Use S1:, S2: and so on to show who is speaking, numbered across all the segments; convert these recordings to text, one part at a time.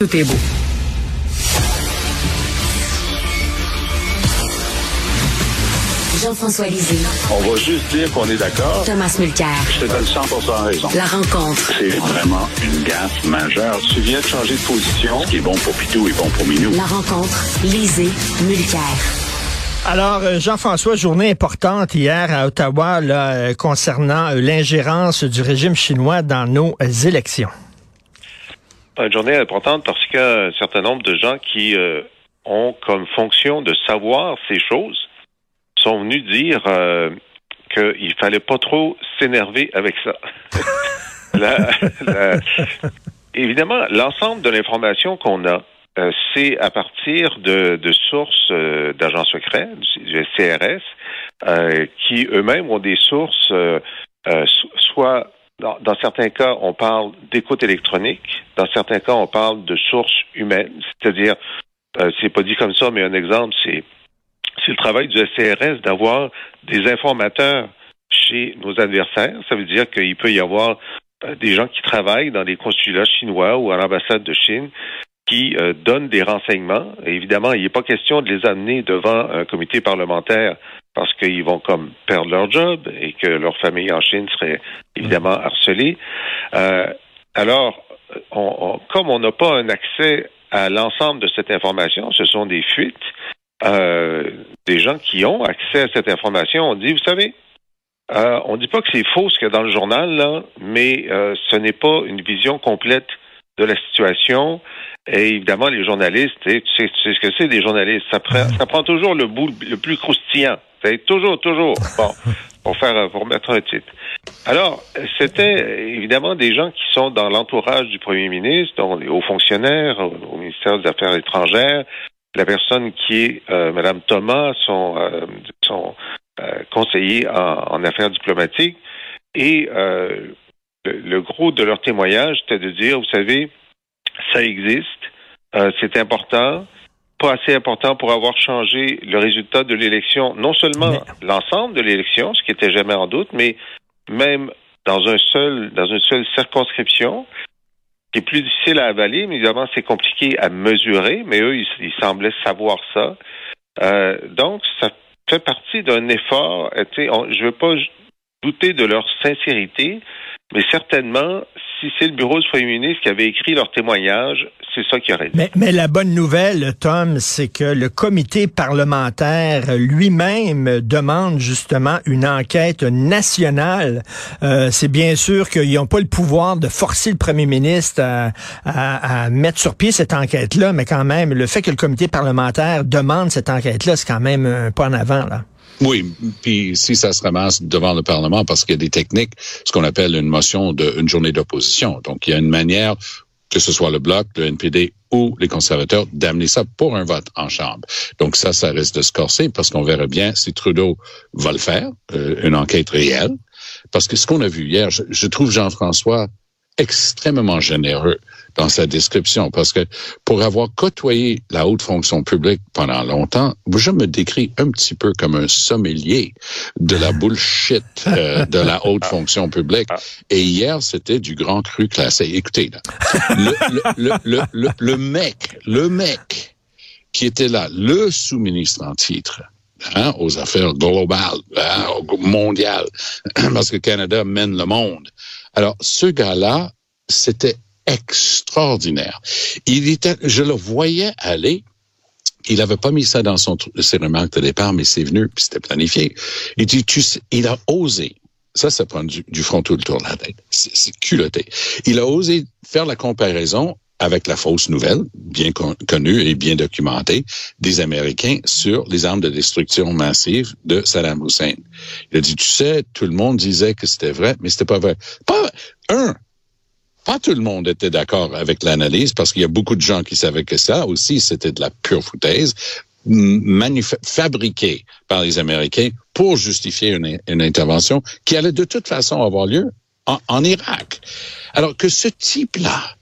S1: Tout est beau.
S2: Jean-François Lisée.
S3: On va juste dire qu'on est d'accord.
S2: Thomas Mulcair.
S3: Je te donne 100% raison.
S2: La rencontre.
S3: C'est vraiment une gaffe majeure. Tu viens de changer de position. Ce qui est bon pour Pitou est bon pour Minou.
S2: La rencontre. Lisée. Mulcair.
S4: Alors, euh, Jean-François, journée importante hier à Ottawa là, euh, concernant euh, l'ingérence du régime chinois dans nos élections.
S5: Une journée importante parce qu'il certain nombre de gens qui ont comme fonction de savoir ces choses sont venus dire euh, qu'il fallait pas trop s'énerver avec ça. évidemment, l'ensemble de l'information qu'on a, euh, c'est à partir de, sources euh, d'agents secrets, du CRS, euh, qui eux-mêmes ont des sources, soit dans, certains cas, on parle d'écoute électronique, dans certains cas, on parle de sources humaines, c'est-à-dire, c'est pas dit comme ça, mais un exemple, c'est c'est le travail du SCRS d'avoir des informateurs chez nos adversaires. Ça veut dire qu'il peut y avoir euh, des gens qui travaillent dans des consulats chinois ou à l'ambassade de Chine qui euh, donnent des renseignements. évidemment, il n'est pas question de les amener devant un comité parlementaire parce qu'ils vont comme perdre leur job et que leur famille en Chine serait évidemment harcelée. Euh, alors, comme on n'a pas un accès à l'ensemble de cette information, ce sont des fuites. Euh, des gens qui ont accès à cette information ont dit, vous savez, euh, on ne dit pas que c'est faux ce qu'il y a dans le journal, là, mais ce n'est pas une vision complète de la situation. Et évidemment, les journalistes, tu sais, ce que c'est des journalistes, ça prend, ça prend toujours le bout le plus croustillant. Toujours, toujours. Bon, pour faire, pour mettre un titre. Alors, c'était évidemment des gens qui sont dans l'entourage du premier ministre, dont les hauts fonctionnaires au ministère des Affaires étrangères, la personne qui est euh, Madame Thomas, son, euh, son euh, conseiller en, affaires diplomatiques, et euh, le, gros de leur témoignage, c'était de dire, vous savez, ça existe, c'est important, pas assez important pour avoir changé le résultat de l'élection, non seulement l'ensemble de l'élection, ce qui était jamais en doute, mais même dans un seul, dans une seule circonscription, qui est plus difficile à avaler, mais évidemment, c'est compliqué à mesurer, mais eux, ils, semblaient savoir ça. Euh, donc, ça fait partie d'un effort. Euh, je ne veux pas douter de leur sincérité, mais certainement, si c'est le bureau du premier ministre qui avait écrit leur témoignage, c'est ça qui aurait dit.
S4: Mais, la bonne nouvelle, Tom, c'est que le comité parlementaire lui-même demande justement une enquête nationale. Euh, c'est bien sûr qu'ils n'ont pas le pouvoir de forcer le premier ministre à, à, à mettre sur pied cette enquête-là, mais quand même, le fait que le comité parlementaire demande cette enquête-là, c'est quand même un pas en avant, là.
S6: Oui, puis si ça se ramasse devant le Parlement, parce qu'il y a des techniques, ce qu'on appelle une motion de une journée d'opposition. Donc, il y a une manière que ce soit le Bloc, le NPD ou les conservateurs, d'amener ça pour un vote en Chambre. Donc ça, ça risque de se corser parce qu'on verra bien si Trudeau va le faire, euh, une enquête réelle. Parce que ce qu'on a vu hier, je trouve Jean-François extrêmement généreux dans sa description parce que pour avoir côtoyé la haute fonction publique pendant longtemps, je me décris un petit peu comme un sommelier de la bullshit euh, de la haute fonction publique. Et hier, c'était du grand cru classé. Écoutez, le, mec, le mec qui était là, le sous-ministre en titre, Hein, aux affaires globales, hein, mondiales, parce que Canada mène le monde. Alors, ce gars-là, c'était extraordinaire. Il était, je le voyais aller. Il n'avait pas mis ça dans son, ses remarques de départ, mais c'est venu, puis c'était planifié. Il a osé. Ça, ça prend du, du front tout le tour de la tête. C'est culotté. Il a osé faire la comparaison avec la fausse nouvelle, bien connue et bien documentée, des Américains sur les armes de destruction massive de Saddam Hussein. Il a dit, tu sais, tout le monde disait que c'était vrai, mais c'était pas vrai. Pas, un, pas tout le monde était d'accord avec l'analyse parce qu'il y a beaucoup de gens qui savaient que ça aussi, c'était de la pure foutaise fabriquée par les Américains pour justifier une, une, intervention qui allait de toute façon avoir lieu en, en Irak. Alors que ce type-là,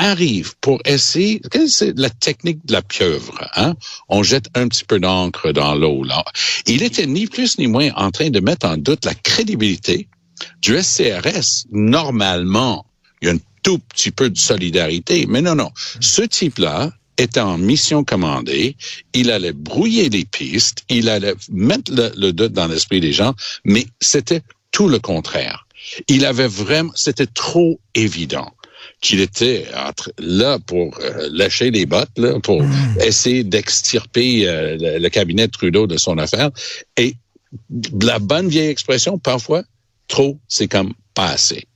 S6: arrive pour essayer, c'est la technique de la pieuvre, hein? On jette un petit peu d'encre dans l'eau, là. Il était ni plus ni moins en train de mettre en doute la crédibilité du SCRS. Normalement, il y a une tout petit peu de solidarité. Mais non, non. Ce type-là était en mission commandée. Il allait brouiller les pistes. Il allait mettre le, le doute dans l'esprit des gens. Mais c'était tout le contraire. Il avait vraiment, c'était trop évident qu'il était entre, là pour euh, lâcher les bottes, là, pour mm. essayer d'extirper euh, le, le, cabinet de Trudeau de son affaire. Et la bonne vieille expression, parfois, trop, c'est comme pas assez.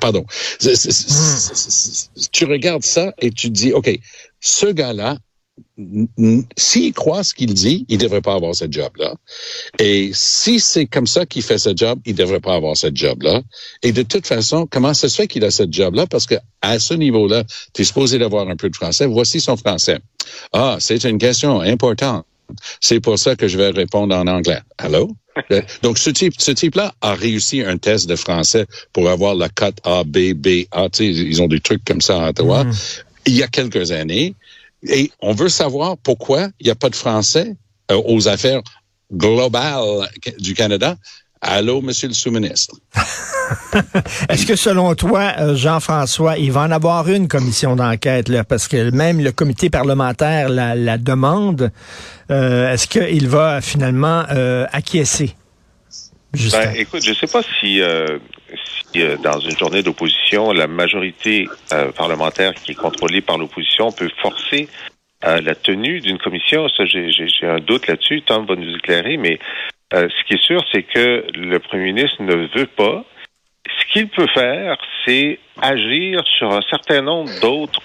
S6: Pardon. Est, tu regardes ça et tu dis, OK, ce gars-là, s'il croit ce qu'il dit, il devrait pas avoir ce job-là. Et si c'est comme ça qu'il fait ce job, il devrait pas avoir ce job-là. Et de toute façon, comment ça se fait qu'il a ce job-là? Parce que à ce niveau-là, tu es supposé d'avoir un peu de français. Voici son français. Ah, c'est une question importante. C'est pour ça que je vais répondre en anglais. Allô? Donc, ce type, ce type-là a réussi un test de français pour avoir la cote A, B, B, A. Tu sais, ils ont des trucs comme ça à Ottawa. Mm. Il y a quelques années. Et on veut savoir pourquoi il n'y a pas de français euh, aux affaires globales du Canada. Allô, monsieur le sous-ministre.
S4: Est-ce que selon toi, euh, Jean-François, il va en avoir une commission d'enquête, là, parce que même le comité parlementaire la, la demande, euh, est-ce qu'il va finalement euh, acquiescer?
S5: Ben, écoute, je ne sais pas si, euh, si euh, dans une journée d'opposition, la majorité euh, parlementaire qui est contrôlée par l'opposition peut forcer la tenue d'une commission. Ça, j'ai un doute là-dessus. Tom va nous éclairer, mais ce qui est sûr, c'est que le premier ministre ne veut pas. Ce qu'il peut faire, c'est agir sur un certain nombre d'autres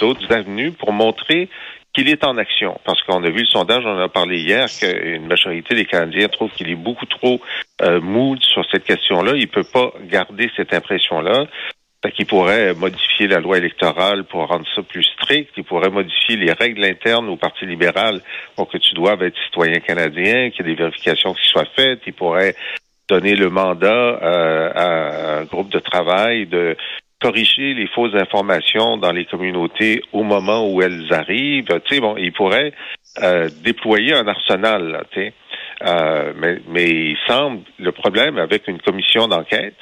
S5: d'autres avenues pour montrer qu'il est en action. Parce qu'on a vu le sondage, on en a parlé hier, qu'une majorité des Canadiens trouvent qu'il est beaucoup trop euh, mou sur cette question-là. Il peut pas garder cette impression-là. Qu'il pourrait modifier la loi électorale pour rendre ça plus strict. Il pourrait modifier les règles internes au Parti libéral pour que tu doives être citoyen canadien, qu'il y ait des vérifications qui soient faites. Il pourrait donner le mandat euh, à un groupe de travail de corriger les fausses informations dans les communautés au moment où elles arrivent. Tu sais, bon, il pourrait euh, déployer un arsenal, tu sais. Euh, mais, mais il semble le problème avec une commission d'enquête,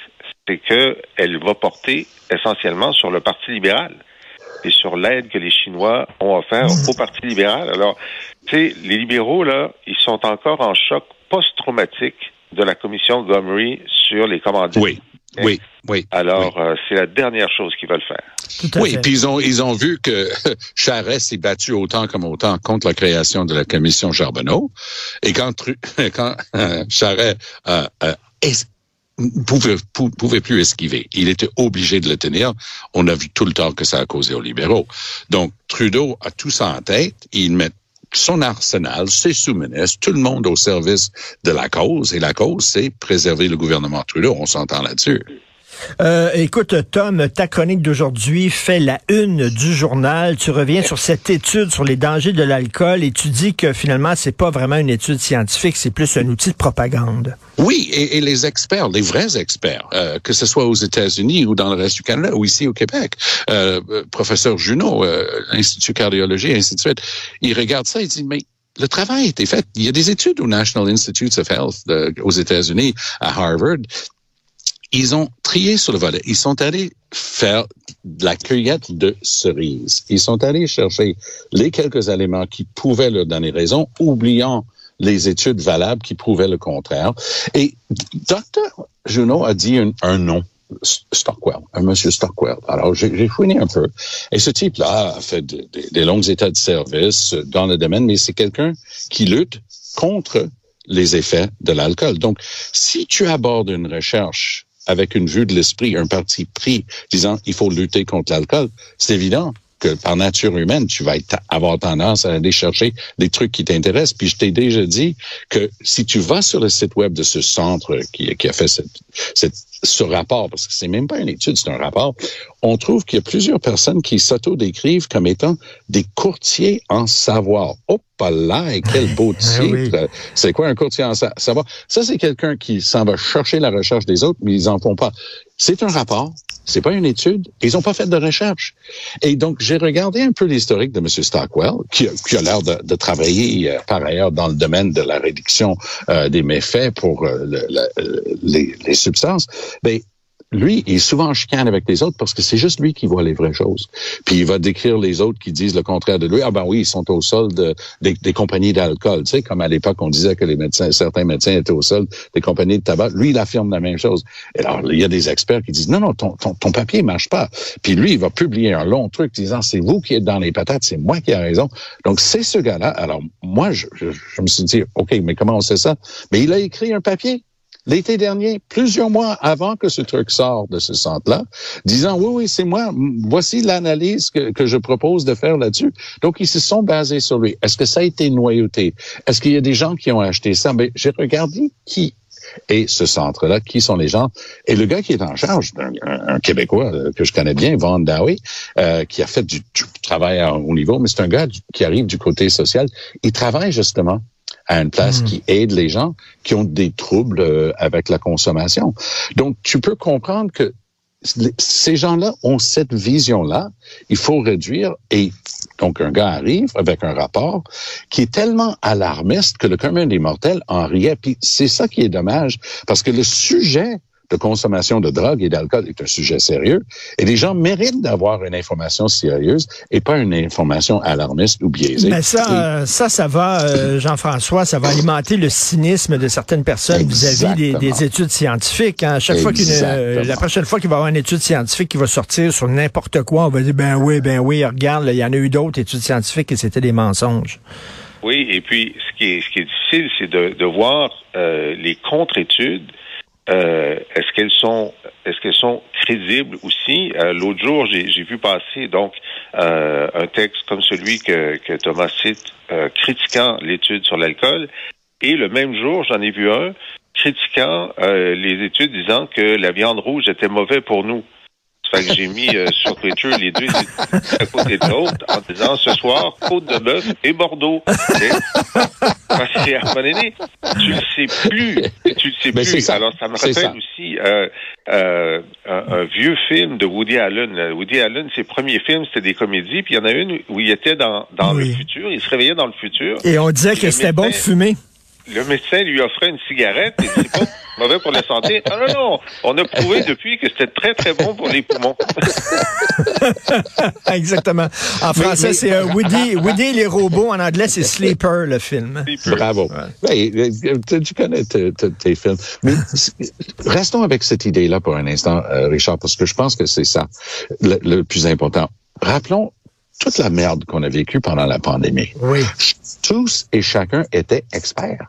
S5: c'est qu'elle va porter essentiellement sur le Parti libéral et sur l'aide que les Chinois ont offert au Parti libéral. Alors, tu sais, les libéraux, là, ils sont encore en choc post-traumatique de la commission Gomery sur les commandites.
S6: Oui. Oui, oui.
S5: Alors, euh, c'est la dernière chose qu'ils veulent faire.
S6: Oui, puis ils ont, ils ont vu que Charest s'est battu autant comme autant contre la création de la commission Charbonneau. Et quand, quand euh, Charest euh, pouvait, pouvait plus esquiver. Il était obligé de le tenir. On a vu tout le temps que ça a causé aux libéraux. Donc, Trudeau a tout ça en tête. Il met son arsenal, ses sous-ministres, tout le monde au service de la cause. Et la cause, c'est préserver le gouvernement Trudeau. On s'entend là-dessus.
S4: Euh, écoute, Tom, ta chronique d'aujourd'hui fait la une du journal. Tu reviens sur cette étude sur les dangers de l'alcool et tu dis que finalement, c'est pas vraiment une étude scientifique, c'est plus un outil de propagande.
S6: Oui, et, et les experts, les vrais experts, euh, que ce soit aux États-Unis ou dans le reste du Canada ou ici au Québec, euh, professeur Junot, euh, Institut cardiologie, ainsi de suite, ils regardent ça et disent, mais le travail a été fait. Il y a des études au National Institutes of Health de, aux États-Unis, à Harvard, ils ont trié sur le volet. Ils sont allés faire de la cueillette de cerises. Ils sont allés chercher les quelques éléments qui pouvaient leur donner raison, oubliant les études valables qui prouvaient le contraire. Et Dr. Junot a dit un, nom. Stockwell, un monsieur Stockwell. Alors, j'ai fouiné un peu. Et ce type-là a fait des de, de états de service dans le domaine, mais c'est quelqu'un qui lutte contre les effets de l'alcool. Donc, si tu abordes une recherche avec une vue de l'esprit, un parti pris disant il faut lutter contre l'alcool, c'est évident que par nature humaine, tu vas avoir tendance à aller chercher des trucs qui t'intéressent. Puis je t'ai déjà dit que si tu vas sur le site web de ce centre qui, qui a fait cette, cette, ce rapport, parce que c'est même pas une étude, c'est un rapport, on trouve qu'il y a plusieurs personnes qui s'auto-décrivent comme étant des courtiers en savoir. Oh, pas là, et quel beau titre! oui. C'est quoi un courtier en savoir? Ça, c'est quelqu'un qui s'en va chercher la recherche des autres, mais ils en font pas. C'est un rapport, c'est pas une étude. Ils n'ont pas fait de recherche. Et donc, j'ai regardé un peu l'historique de M. Stockwell, qui, qui a l'air de, de, travailler euh, par ailleurs dans le domaine de la réduction euh, des méfaits pour euh, le, les, les, substances. Mais lui, il est souvent en chicane avec les autres parce que c'est juste lui qui voit les vraies choses. Puis il va décrire les autres qui disent le contraire de lui. Ah ben oui, ils sont au solde des, compagnies d'alcool. Tu sais, comme à l'époque, on disait que les médecins, certains médecins étaient au solde des compagnies de tabac. Lui, il affirme la même chose. Et alors, il y a des experts qui disent non, non, ton, ton, ton papier marche pas. Puis lui, il va publier un long truc disant c'est vous qui êtes dans les patates, c'est moi qui ai raison. Donc, c'est ce gars-là. Alors, moi, je, je, je me suis dit, OK, mais comment on sait ça? Mais il a écrit un papier l'été dernier, plusieurs mois avant que ce truc sorte de ce centre-là, disant oui, oui, c'est moi, voici l'analyse que, je propose de faire là-dessus. Donc, ils se sont basés sur lui. Est-ce que ça a été noyauté? Est-ce qu'il y a des gens qui ont acheté ça? Mais j'ai regardé qui est ce centre-là, qui sont les gens. Et le gars qui est en charge, un, un Québécois euh, que je connais bien, Van Dowie, euh, qui a fait du, du travail à haut niveau, mais c'est un gars qui arrive du côté social. Il travaille justement à une place
S4: Hmm.
S6: qui aide les gens qui ont des troubles euh, avec la consommation. Donc, tu peux comprendre que ces gens-là ont cette vision-là. Il faut réduire et donc un gars arrive avec un rapport qui est tellement alarmiste que le commun des mortels en riait. Puis c'est ça qui est dommage parce que le sujet de consommation de drogue et d'alcool est un sujet sérieux et les gens méritent d'avoir une information sérieuse et pas une information alarmiste ou biaisée.
S4: Mais ça, euh, ça, ça va, euh, Jean-François, ça va alimenter le cynisme de certaines personnes vis-à-vis des, des, études scientifiques. Hein. Chaque fois qu'une, euh, la prochaine fois qu'il va y avoir une étude scientifique qui va sortir sur n'importe quoi, on va dire ben oui, ben oui, regarde, il y en a eu d'autres études scientifiques et c'était des mensonges.
S5: Oui, et puis ce qui est, ce qui est difficile, c'est de, de voir euh, les contre-études euh, est-ce qu'elles sont est-ce qu'elles sont crédibles aussi? Euh, L'autre jour, j'ai vu passer donc euh, un texte comme celui que, que Thomas cite, critiquant l'étude sur l'alcool, et le même jour, j'en ai vu un critiquant les études disant que la viande rouge était mauvais pour nous. Fait que j'ai mis euh, sur Twitter les deux à côté de l'autre en disant ce soir, côte de bœuf et Bordeaux. Parce que à un moment donné, tu le sais plus. Tu le sais
S6: Mais
S5: plus.
S6: ça.
S5: Alors, ça me rappelle aussi euh, euh, un, un, vieux film de Woody Allen. Woody Allen, ses premiers films, c'était des comédies, puis il y en a une où il était dans, dans
S4: oui.
S5: le futur. Il se réveillait dans le futur.
S4: Et on disait que c'était bon de fumer.
S5: Le médecin lui offrait une cigarette et c'est pas mauvais pour la santé. Ah non, non, on a prouvé depuis que c'était très, très bon pour les poumons.
S4: Exactement. En français, c'est euh, Woody, Woody et les robots. En anglais, c'est Sleeper, le film.
S6: Sleeper. Bravo. Ouais. Ouais, tu connais tes films. Mais restons avec cette idée-là pour un instant, euh, Richard, parce que je pense que c'est ça le, le plus important. Rappelons toute la merde qu'on a vécue pendant la pandémie.
S4: Oui.
S6: Tous et chacun étaient experts.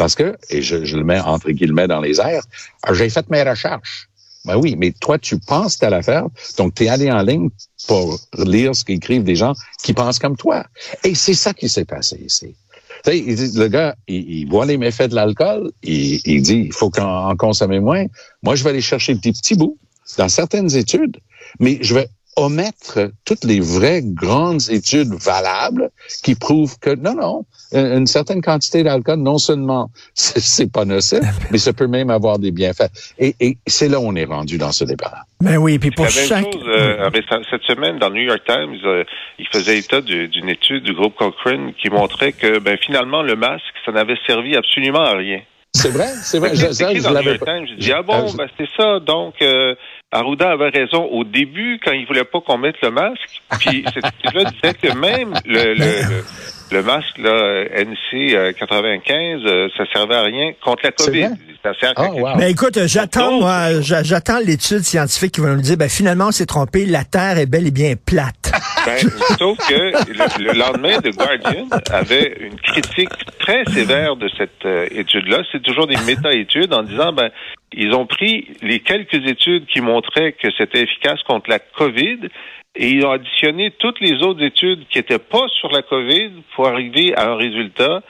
S6: Parce que, et je, je, le mets entre guillemets dans les airs, j'ai fait mes recherches. Ben oui, mais toi, tu penses telle affaire, donc tu es allé en ligne pour lire ce qu'écrivent des gens qui pensent comme toi. Et c'est ça qui s'est passé ici. Tu sais, le gars, il, il, voit les méfaits de l'alcool, il, il, dit, il faut qu'en consommer moins. Moi, je vais aller chercher des petits bouts dans certaines études, mais je vais omettre toutes les vraies grandes études valables qui prouvent que non, non, une certaine quantité d'alcool, non seulement c'est pas nocif, mais ça peut même avoir des bienfaits. Et, et c'est là où on est rendu dans ce débat.
S4: Ben oui, puis pour
S5: La même
S4: chaque...
S5: chose, euh, cette semaine, dans le New York Times, euh, il faisait état d'une étude du groupe Cochrane qui montrait que ben, finalement, le masque, ça n'avait servi absolument à rien.
S6: C'est vrai, c'est vrai.
S5: Je, ça, je l'avais pas. J'ai dit, ah bon, ben, c'est ça. Donc, euh, Arruda avait raison au début quand il voulait pas qu'on mette le masque. Puis cette étude-là disait que même le, le, le, le masque là, NC 95, euh, ça servait à rien contre la COVID. Ça sert à
S6: oh, wow.
S4: Mais écoute, j'attends moi, j'attends l'étude scientifique qui va nous dire, ben finalement, on s'est trompé, la Terre est bel et bien plate.
S5: Ben, sauf que le, le, lendemain, The Guardian avait une critique très sévère de cette euh, étude-là. C'est toujours des méta-études en disant, ben, ils ont pris les quelques études qui montraient que c'était efficace contre la COVID et ils ont additionné toutes les autres études qui n'étaient pas sur la COVID pour arriver à un résultat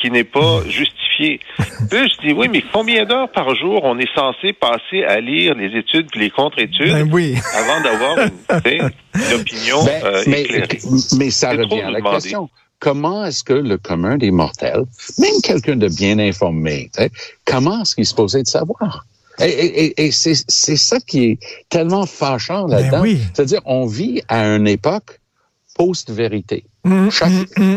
S5: qui n'est pas justifié. Là, je dis, oui, mais combien d'heures par jour on est censé passer à lire les études et les contre-études
S4: ben oui.
S5: avant d'avoir une, une, opinion
S6: ben,
S5: euh,
S6: mais,
S5: éclairée?
S6: Mais ça revient à la question. Comment est-ce que le commun des mortels, même quelqu'un de bien informé, comment est-ce qu'il se posait de savoir? Et, et, et c'est ça qui est tellement fâchant là-dedans.
S4: Ben oui.
S6: C'est-à-dire, on vit à une époque post-vérité.
S4: Mmh,
S6: Chaque,
S4: mmh, mmh.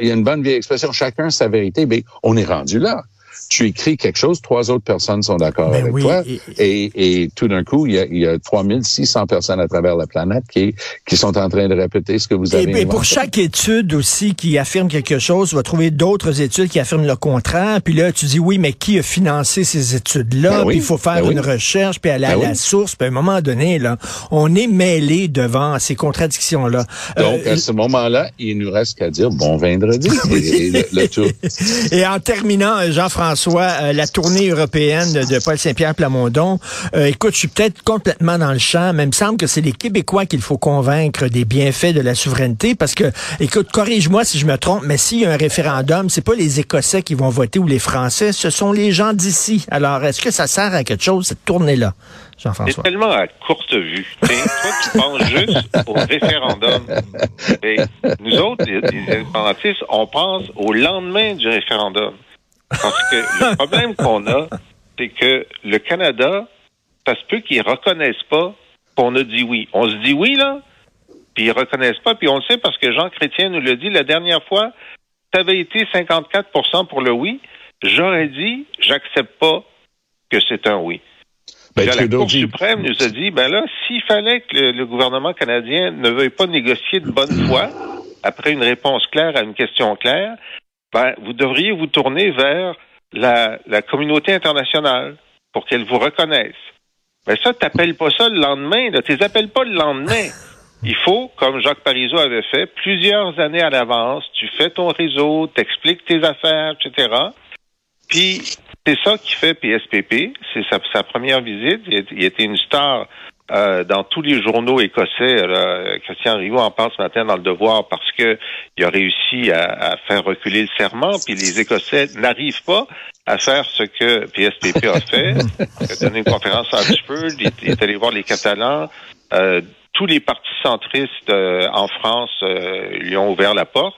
S6: Il y a une bonne vieille expression, chacun sa vérité, mais on est rendu là. Tu écris quelque chose, trois autres personnes sont d'accord
S4: Ben
S6: avec
S4: oui,
S6: toi,
S4: et-
S6: et, et, tout d'un coup, il y a, il y a 3600 personnes à travers la planète qui, qui sont en train de répéter ce que vous
S4: Et,
S6: avez
S4: et pour chaque étude aussi qui affirme quelque chose, tu vas trouver d'autres études qui affirment le contraire. Puis là, tu dis oui, mais qui a financé ces études-là?
S6: Ben oui,
S4: Puis il faut faire
S6: ben oui.
S4: une recherche, puis aller à
S6: Ben
S4: la source. Puis à un moment donné, là, on est mêlé devant ces contradictions-là.
S6: Donc,
S4: Euh,
S6: à ce moment-là, il nous reste qu'à dire bon vendredi. et, le, le tour.
S4: Et en terminant, Jean-François, euh, la tournée européenne de, Paul Saint-Pierre Plamondon, euh, écoute, je suis peut-être complètement dans le champ, mais il me semble que c'est les Québécois qu'il faut convaincre des bienfaits de la souveraineté, parce que, écoute, corrige-moi si je me trompe, mais s'il y a un référendum, c'est pas les Écossais qui vont voter ou les Français, ce sont les gens d'ici. Alors, est-ce que ça sert à quelque chose, cette tournée-là,
S5: C'est
S4: Jean-François?
S5: tellement à courte vue. Toi, tu penses juste au référendum. Et nous autres, les, les indépendantistes, on pense au lendemain du référendum. Parce que le problème qu'on a, c'est que le Canada, ça se peut qu'ils reconnaissent pas qu'on a dit oui. On se dit oui, là, puis ils reconnaissent pas, puis on le sait parce que Jean Chrétien nous l'a dit la dernière fois, ça avait été 54% pour le oui. J'aurais dit, j'accepte pas que c'est un oui.
S6: Ben,
S5: Là, la Cour suprême nous a dit, ben là, s'il fallait que le, le gouvernement canadien ne veuille pas négocier de bonne foi, après une réponse claire à une question claire, ben, vous devriez vous tourner vers la, communauté internationale pour qu'elle vous reconnaisse. Mais ça, t'appelles pas ça le lendemain, là. T'es appelles pas le lendemain. Il faut, comme Jacques Parizeau avait fait, plusieurs années à l'avance, tu fais ton réseau, t'expliques tes affaires, etc. Puis c'est ça qui fait PSPP. C'est sa, première visite. Il, il était une star euh, dans tous les journaux écossais. là. Christian Rioux en parle ce matin dans le Devoir parce que il a réussi à, à faire reculer le serment. Puis les Écossais n'arrivent pas à faire ce que PSPP a fait. Il a donné une conférence à Oxford. Il, est allé voir les Catalans. Euh, tous les partis centristes euh, en France euh, lui ont ouvert la porte.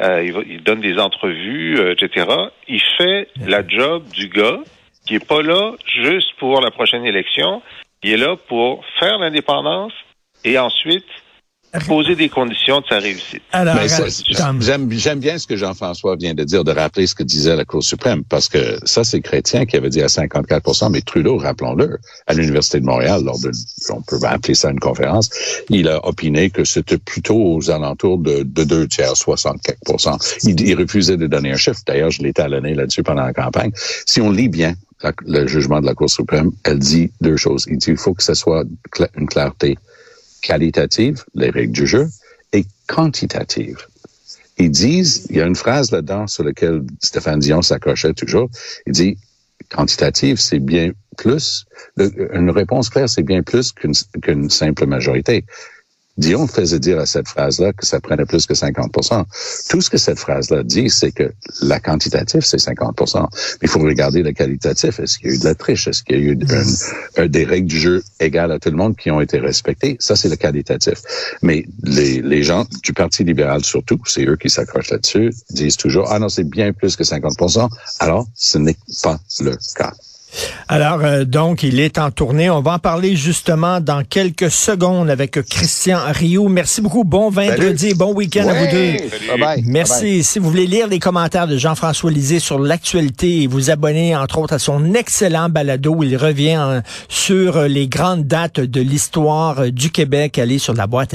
S5: Euh, il, il donne des entrevues, euh, etc. Il fait la job du gars qui est pas là juste pour la prochaine élection. Il est là pour faire l'indépendance et ensuite poser des conditions de sa réussite.
S4: Alors, Tom.
S6: J'aime j'aime bien ce que Jean-François vient de dire, de rappeler ce que disait la Cour suprême, parce que ça, c'est Chrétien qui avait dit à 54% mais Trudeau, rappelons-le, à l'Université de Montréal, lors de, on peut appeler ça une conférence, il a opiné que c'était plutôt aux alentours de, de deux tiers, 64 il, il refusait de donner un chiffre. D'ailleurs, je l'ai talonné là-dessus pendant la campagne. Si on lit bien le jugement de la Cour suprême, elle dit deux choses. Il dit il faut que ce soit une clarté qualitative, les règles du jeu, et quantitative. Ils disent, il y a une phrase là-dedans sur laquelle Stéphane Dion s'accrochait toujours. Il dit, quantitative, c'est bien plus, le- une réponse claire, c'est bien plus qu'une simple majorité. Dion faisait dire à cette phrase-là que ça prenait plus que 50% Tout ce que cette phrase-là dit, c'est que la quantitative, c'est 50% Mais il faut regarder le qualitatif. Est-ce qu'il y a eu de la triche? Est-ce qu'il y a eu un- un- des règles du jeu égales à tout le monde qui ont été respectées? Ça, c'est le qualitatif. Mais les gens du Parti libéral, surtout, c'est eux qui s'accrochent là-dessus, disent toujours, ah non, c'est bien plus que 50% Alors, ce n'est pas le cas.
S4: Alors, euh, donc, il est en tournée. On va en parler justement dans quelques secondes avec Christian Rioux. Merci beaucoup. Bon vendredi bon week-end à vous deux.
S6: Bye bye.
S4: Merci. Si vous voulez lire les commentaires de Jean-François Lisée sur l'actualité et vous abonner, entre autres, à son excellent balado où il revient euh, sur les grandes dates de l'histoire euh, du Québec, allez sur la boîte